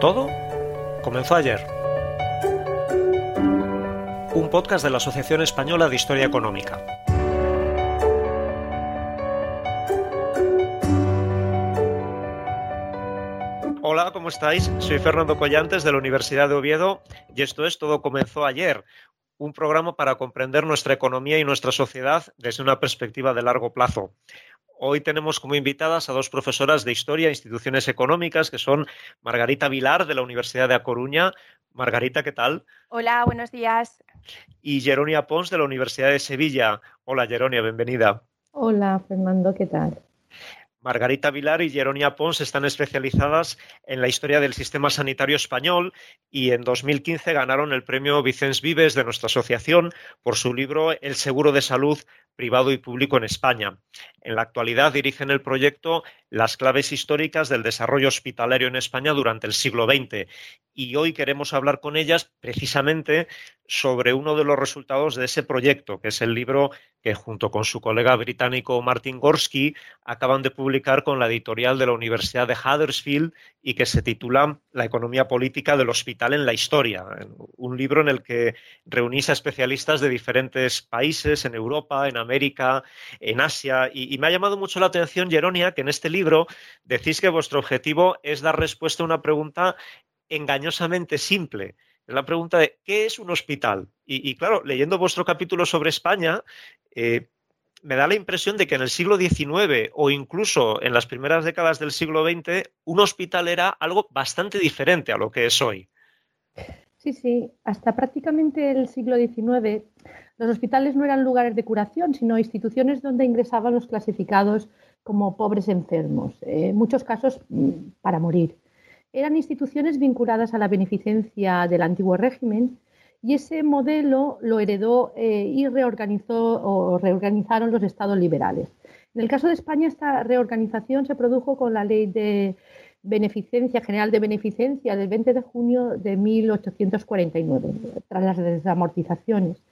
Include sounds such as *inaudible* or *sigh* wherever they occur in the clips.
Todo comenzó ayer. Un podcast de la Asociación Española de Historia Económica. Hola, ¿cómo estáis? Soy Fernando Collantes de la Universidad de Oviedo y esto es Todo comenzó ayer, un programa para comprender nuestra economía y nuestra sociedad desde una perspectiva de largo plazo. Hoy tenemos como invitadas a dos profesoras de Historia e Instituciones Económicas, que son Margarita Vilar, de la Universidad de A Coruña. Margarita, ¿qué tal? Hola, buenos días. Y Jeronia Pons, de la Universidad de Sevilla. Hola, Jeronia, bienvenida. Hola, Fernando, ¿qué tal? Margarita Vilar y Jeronia Pons están especializadas en la historia del sistema sanitario español y en 2015 ganaron el premio Vicens Vives de nuestra asociación por su libro El seguro de salud privado y público en España. En la actualidad dirigen el proyecto Las claves históricas del desarrollo hospitalario en España durante el siglo XX y hoy queremos hablar con ellas precisamente sobre uno de los resultados de ese proyecto, que es el libro que junto con su colega británico Martin Gorski acaban de publicar con la editorial de la Universidad de Huddersfield y que se titula La economía política del hospital en la historia, un libro en el que reunís a especialistas de diferentes países en Europa, en América, en Asia y, y me ha llamado mucho la atención, Jeronia, que en este libro decís que vuestro objetivo es dar respuesta a una pregunta engañosamente simple. Es la pregunta de ¿qué es un hospital? Y, claro, leyendo vuestro capítulo sobre España, eh, me da la impresión de que en el siglo XIX o incluso en las primeras décadas del siglo XX, un hospital era algo bastante diferente a lo que es hoy. Sí, sí, hasta prácticamente el siglo XIX los hospitales no eran lugares de curación, sino instituciones donde ingresaban los clasificados como pobres enfermos, en muchos casos mm, para morir eran instituciones vinculadas a la beneficencia del antiguo régimen y ese modelo lo heredó eh, y reorganizó o reorganizaron los estados liberales. En el caso de España, esta reorganización se produjo con la ley de beneficencia general de beneficencia del 20 de junio de 1849, tras las desamortizaciones.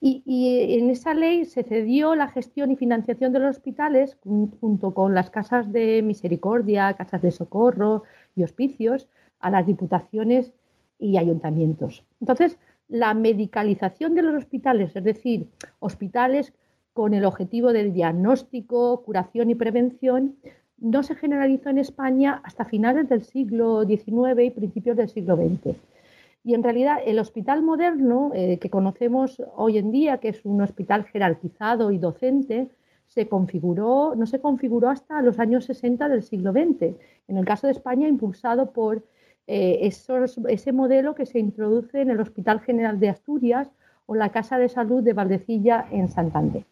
Y, y, en esa ley se cedió la gestión y financiación de los hospitales junto con las casas de misericordia, casas de socorro, hospicios a las diputaciones y ayuntamientos. Entonces, la medicalización de los hospitales, es decir, hospitales con el objetivo del diagnóstico, curación y prevención, no se generalizó en España hasta finales del siglo XIX y principios del siglo XX. Y en realidad el hospital moderno eh, que conocemos hoy en día, que es un hospital jerarquizado y docente, se configuró, no se configuró hasta los años 60 del siglo XX. En el caso de España, impulsado por eh, ese modelo que se introduce en el Hospital General de Asturias o la Casa de Salud de Valdecilla en Santander.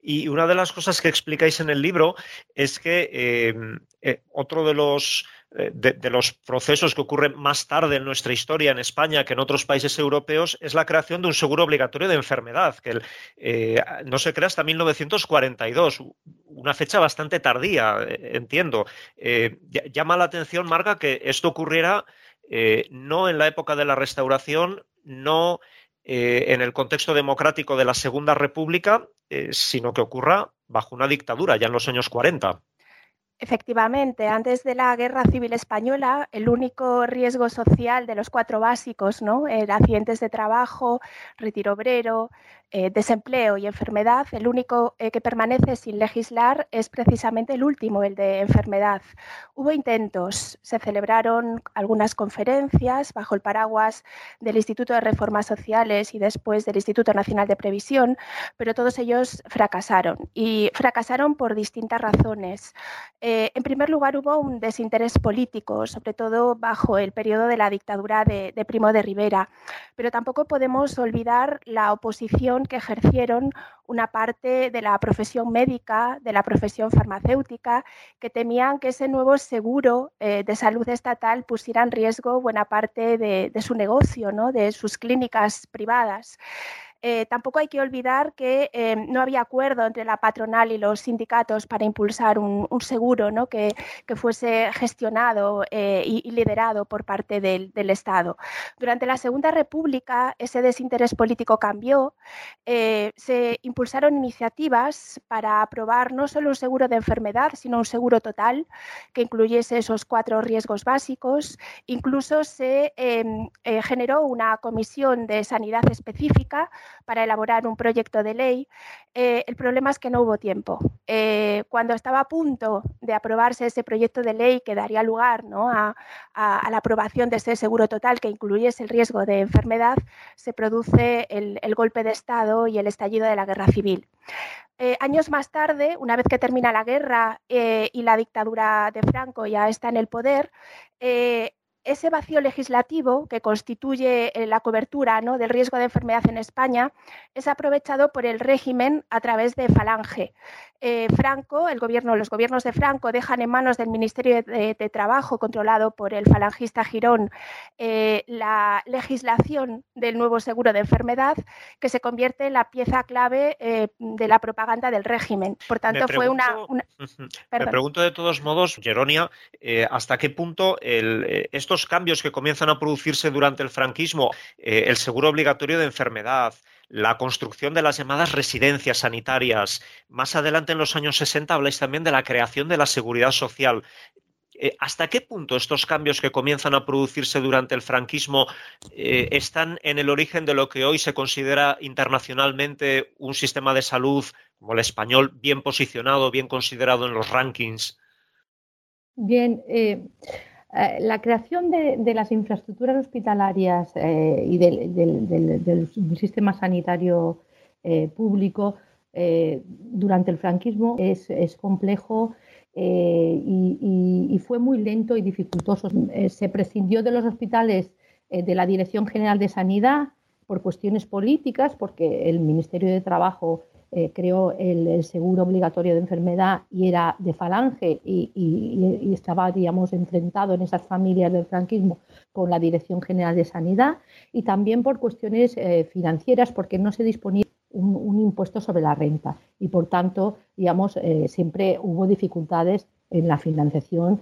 Y una de las cosas que explicáis en el libro es que eh, eh, otro de los eh, de, los procesos que ocurren más tarde en nuestra historia en España que en otros países europeos es la creación de un seguro obligatorio de enfermedad, que eh, no se crea hasta 1942, una fecha bastante tardía, eh, entiendo. llama la atención, Marga, que esto ocurriera no en la época de la restauración, no en el contexto democrático de la Segunda República, sino que ocurra bajo una dictadura, ya en los años 40. Efectivamente, antes de la Guerra Civil Española, el único riesgo social de los cuatro básicos, ¿no? Era accidentes de trabajo, retiro obrero, eh, desempleo y enfermedad, el único eh, que permanece sin legislar es precisamente el último, el de enfermedad. Hubo intentos, se celebraron algunas conferencias bajo el paraguas del Instituto de Reformas Sociales y después del Instituto Nacional de Previsión, pero todos ellos fracasaron y fracasaron por distintas razones. Eh, en primer lugar, hubo un desinterés político, sobre todo bajo el periodo de la dictadura de Primo de Rivera, pero tampoco podemos olvidar la oposición que ejercieron una parte de la profesión médica, de la profesión farmacéutica, que temían que ese nuevo seguro eh, de salud estatal pusiera en riesgo buena parte de, de su negocio, ¿no? de sus clínicas privadas. Eh, tampoco hay que olvidar que eh, no había acuerdo entre la patronal y los sindicatos para impulsar un, seguro ¿no? que, fuese gestionado eh, y, liderado por parte del, Estado. Durante la Segunda República ese desinterés político cambió. se impulsaron iniciativas para aprobar no solo un seguro de enfermedad, sino un seguro total que incluyese esos cuatro riesgos básicos. Incluso se em, generó una comisión de sanidad específica para elaborar un proyecto de ley. Eh, el problema es que no hubo tiempo. Eh, cuando estaba a punto de aprobarse ese proyecto de ley que daría lugar a, la aprobación de ese seguro total que incluyese el riesgo de enfermedad, se produce el, golpe de Estado y el estallido de la guerra civil. Eh, años más tarde, una vez que termina la guerra y la dictadura de Franco ya está en el poder, ese vacío legislativo que constituye eh, la cobertura ¿no? del riesgo de enfermedad en España es aprovechado por el régimen a través de Falange. Eh, Franco, el gobierno, los gobiernos de Franco dejan en manos del Ministerio de, Trabajo, controlado por el falangista Girón, eh, la legislación del nuevo seguro de enfermedad, que se convierte en la pieza clave de la propaganda del régimen. Por tanto, fue una, Me pregunto de todos modos, Geronia, hasta qué punto el, estos cambios que comienzan a producirse durante el franquismo, eh, el seguro obligatorio de enfermedad, la construcción de las llamadas residencias sanitarias. Más adelante, en los años 60, habláis también de la creación de la seguridad social. Eh, ¿Hasta qué punto estos cambios que comienzan a producirse durante el franquismo eh, están en el origen de lo que hoy se considera internacionalmente un sistema de salud como el español bien posicionado, bien considerado en los rankings? Bien, la creación de, las infraestructuras hospitalarias eh, y del, sistema sanitario eh, público durante el franquismo es, complejo y, fue muy lento y dificultoso. se prescindió de los hospitales de la Dirección General de Sanidad por cuestiones políticas, porque el Ministerio de Trabajo eh, creó el, seguro obligatorio de enfermedad y era de falange y, estaba, digamos, enfrentado en esas familias del franquismo con la Dirección General de Sanidad y también por cuestiones eh, financieras porque no se disponía un, impuesto sobre la renta y por tanto, digamos, eh, siempre hubo dificultades en la financiación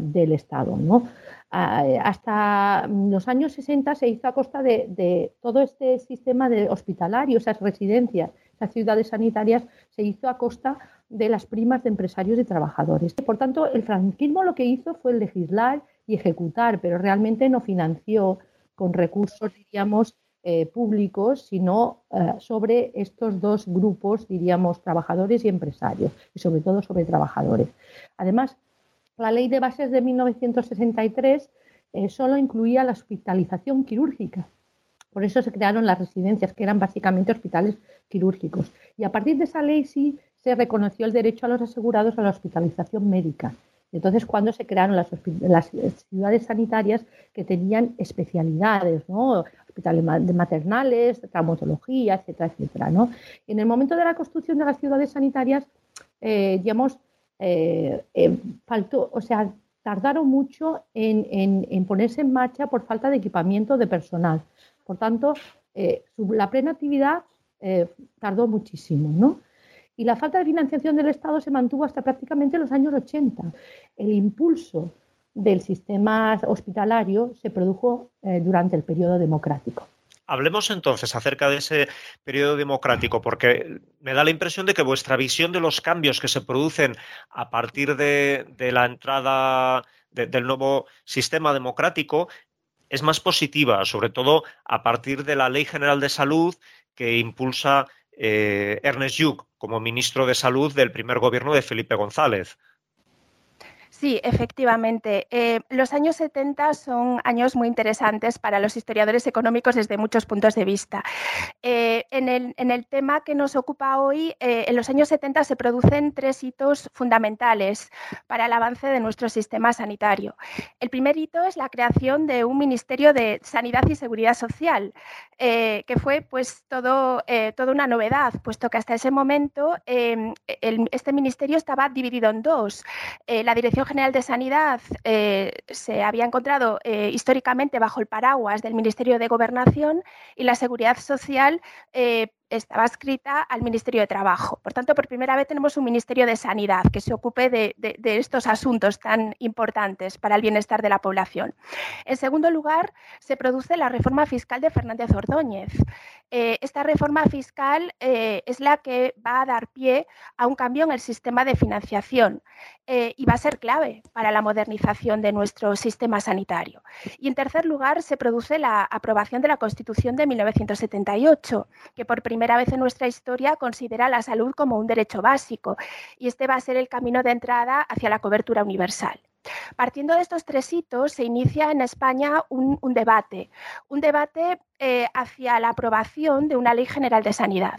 del Estado. ¿no? hasta los años 60 se hizo a costa de, de todo este sistema de hospitalario, esas residencias las ciudades sanitarias se hizo a costa de las primas de empresarios y trabajadores. Por tanto, el franquismo lo que hizo fue legislar y ejecutar, pero realmente no financió con recursos, diríamos, eh, públicos, sino eh, sobre estos dos grupos, diríamos, trabajadores y empresarios, y sobre todo sobre trabajadores. Además, la ley de bases de 1963 eh, solo incluía la hospitalización quirúrgica, por eso se crearon las residencias, que eran básicamente hospitales quirúrgicos. Y a partir de esa ley sí se reconoció el derecho a los asegurados a la hospitalización médica. Entonces, cuando se crearon las, ciudades sanitarias que tenían especialidades, ¿no? hospitales maternales, traumatología, etcétera, etcétera. ¿no? En el momento de la construcción de las ciudades sanitarias, eh, digamos, eh, eh, faltó, o sea, tardaron mucho en, ponerse en marcha por falta de equipamiento de personal. Por tanto, eh, la plena actividad eh, tardó muchísimo, ¿no? Y la falta de financiación del Estado se mantuvo hasta prácticamente los años 80. El impulso del sistema hospitalario se produjo eh, durante el periodo democrático. Hablemos entonces acerca de ese periodo democrático, porque me da la impresión de que vuestra visión de los cambios que se producen a partir de, la entrada del nuevo sistema democrático es más positiva, sobre todo a partir de la Ley General de Salud que impulsa eh, Ernest Lluch como ministro de Salud del primer gobierno de Felipe González. Sí, efectivamente. Eh, los años 70 son años muy interesantes para los historiadores económicos desde muchos puntos de vista. Eh, en, el, tema que nos ocupa hoy, eh, en los años 70 se producen tres hitos fundamentales para el avance de nuestro sistema sanitario. El primer hito es la creación de un Ministerio de Sanidad y Seguridad Social, que fue pues todo, toda una novedad, puesto que hasta ese momento este ministerio estaba dividido en dos. la Dirección General de Sanidad eh, se había encontrado eh, históricamente bajo el paraguas del Ministerio de Gobernación y la Seguridad Social eh, estaba escrita al Ministerio de Trabajo. Por tanto, por primera vez tenemos un Ministerio de Sanidad que se ocupe de, estos asuntos tan importantes para el bienestar de la población. En segundo lugar, se produce la reforma fiscal de Fernández Ordóñez. Eh, esta reforma fiscal eh, es la que va a dar pie a un cambio en el sistema de financiación eh, y va a ser clave para la modernización de nuestro sistema sanitario. Y en tercer lugar, se produce la aprobación de la Constitución de 1978, que por primera primera vez en nuestra historia considera la salud como un derecho básico y este va a ser el camino de entrada hacia la cobertura universal. Partiendo de estos tres hitos, se inicia en España un, debate, un debate eh, hacia la aprobación de una ley general de sanidad.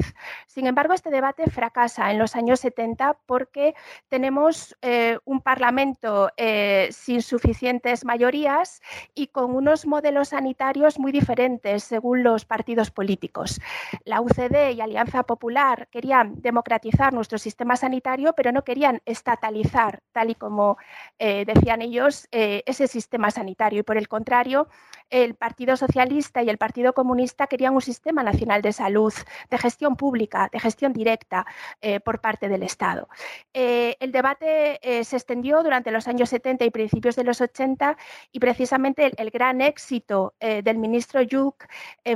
Sin embargo, este debate fracasa en los años 70 porque tenemos eh, un Parlamento eh, sin suficientes mayorías y con unos modelos sanitarios muy diferentes según los partidos políticos. La UCD y Alianza Popular querían democratizar nuestro sistema sanitario, pero no querían estatalizar, tal y como decían ellos, ese sistema sanitario. Y por el contrario, el Partido Socialista y el Partido Comunista querían un sistema nacional de salud, de gestión pública, de gestión directa eh, por parte del Estado. Eh, el debate eh, se extendió durante los años 70 y principios de los 80 y precisamente el, gran éxito del ministro Yuk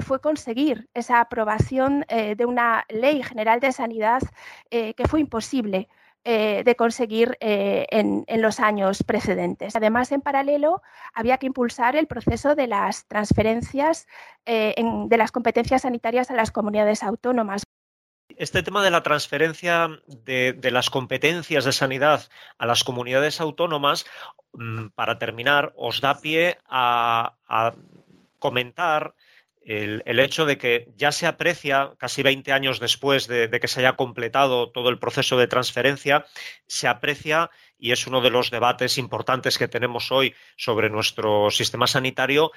fue conseguir esa aprobación de una ley general de sanidad que fue imposible eh, de conseguir eh, en, los años precedentes. Además, en paralelo, había que impulsar el proceso de las transferencias eh, de las competencias sanitarias a las comunidades autónomas. Este tema de la transferencia de, las competencias de sanidad a las comunidades autónomas, mm, para terminar, os da pie a comentar el, hecho de que ya se aprecia, casi 20 años después de, que se haya completado todo el proceso de transferencia, se aprecia, y es uno de los debates importantes que tenemos hoy sobre nuestro sistema sanitario,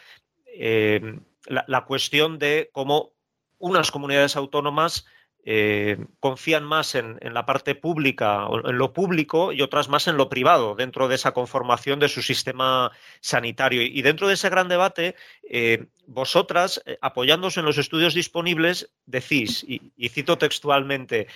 eh, la cuestión de cómo unas comunidades autónomas eh, confían más en, la parte pública en lo público y otras más en lo privado dentro de esa conformación de su sistema sanitario. Y dentro de ese gran debate, eh, vosotras, eh, apoyándose en los estudios disponibles, decís, y, cito textualmente,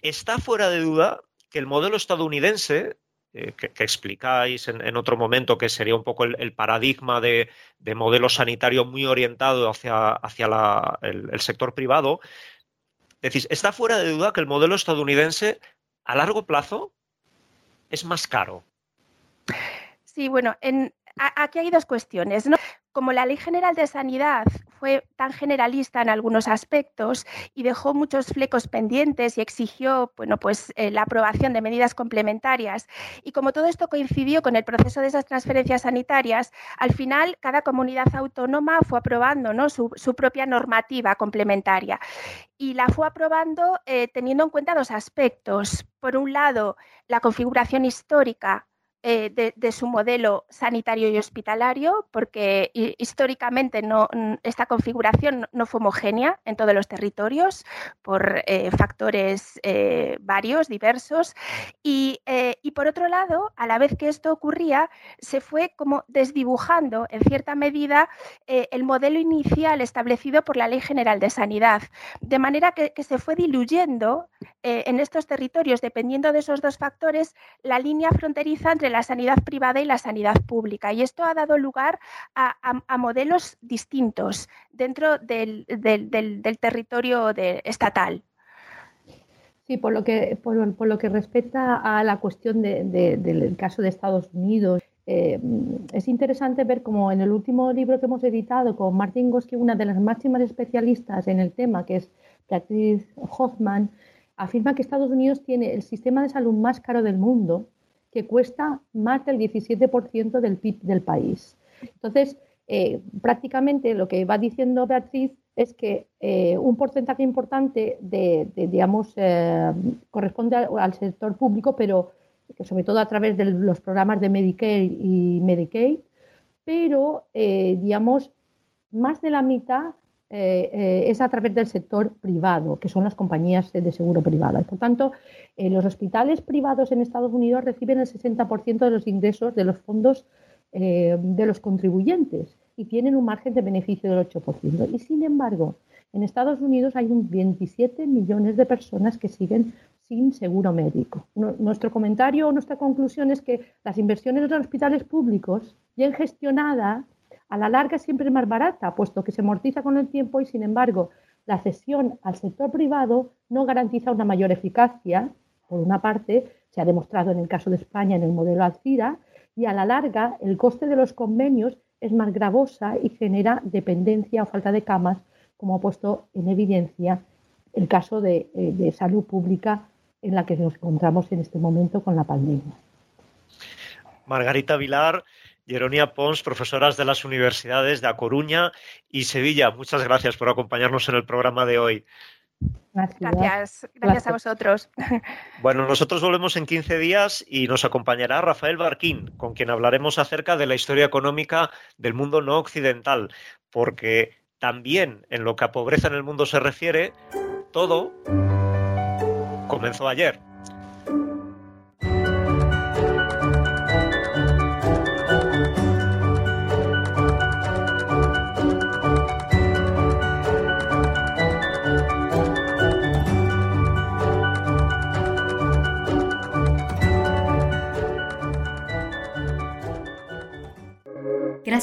está fuera de duda que el modelo estadounidense que, explicáis en, otro momento, que sería un poco el, paradigma de, modelo sanitario muy orientado hacia, hacia el, sector privado, Decís, está fuera de duda que el modelo estadounidense a largo plazo es más caro. Sí, bueno, en, aquí hay dos cuestiones. ¿no? Como la Ley General de Sanidad fue tan generalista en algunos aspectos y dejó muchos flecos pendientes y exigió bueno, pues, eh, la aprobación de medidas complementarias. Y como todo esto coincidió con el proceso de esas transferencias sanitarias, al final cada comunidad autónoma fue aprobando ¿no? su, propia normativa complementaria. Y la fue aprobando eh, teniendo en cuenta dos aspectos. Por un lado, la configuración histórica eh, de, su modelo sanitario y hospitalario, porque históricamente esta configuración no fue homogénea en todos los territorios por eh, factores eh, varios, diversos. Y, y, por otro lado, a la vez que esto ocurría, se fue como desdibujando en cierta medida el modelo inicial establecido por la Ley General de Sanidad, de manera que, que se fue diluyendo en estos territorios, dependiendo de esos dos factores, la línea fronteriza entre la sanidad privada y la sanidad pública. Y esto ha dado lugar a, modelos distintos dentro del, territorio estatal. Sí, por lo que, por, lo que respecta a la cuestión del caso de Estados Unidos, eh, es interesante ver cómo en el último libro que hemos editado con Martin Goski, una de las máximas especialistas en el tema, que es Beatriz Hoffman, afirma que Estados Unidos tiene el sistema de salud más caro del mundo, que cuesta más del 17% del PIB del país. Entonces, eh, prácticamente lo que va diciendo Beatriz es que eh, un porcentaje importante de, digamos, eh, corresponde al, sector público, pero sobre todo a través de los programas de Medicare y Medicaid, pero, digamos, más de la mitad es a través del sector privado, que son las compañías de seguro privadas. Por tanto, los hospitales privados en Estados Unidos reciben el 60% de los ingresos de los fondos de los contribuyentes y tienen un margen de beneficio del 8%. Y sin embargo, en Estados Unidos hay un 27 millones de personas que siguen sin seguro médico. Nuestro comentario o nuestra conclusión es que las inversiones en los hospitales públicos, bien gestionadas, a la larga siempre es más barata, puesto que se amortiza con el tiempo y, sin embargo, la cesión al sector privado no garantiza una mayor eficacia. Por una parte, se ha demostrado en el caso de España en el modelo Alcira, y a la larga el coste de los convenios es más gravosa y genera dependencia o falta de camas, como ha puesto en evidencia el caso de, eh, salud pública en la que nos encontramos en este momento con la pandemia. Margarita Vilar, Jeronia Pons, profesoras de las universidades de A Coruña y Sevilla, muchas gracias por acompañarnos en el programa de hoy. Gracias, gracias, a vosotros. *laughs* Bueno, nosotros volvemos en 15 días y nos acompañará Rafael Barquín, con quien hablaremos acerca de la historia económica del mundo no occidental, porque también en lo que a pobreza en el mundo se refiere, todo comenzó ayer.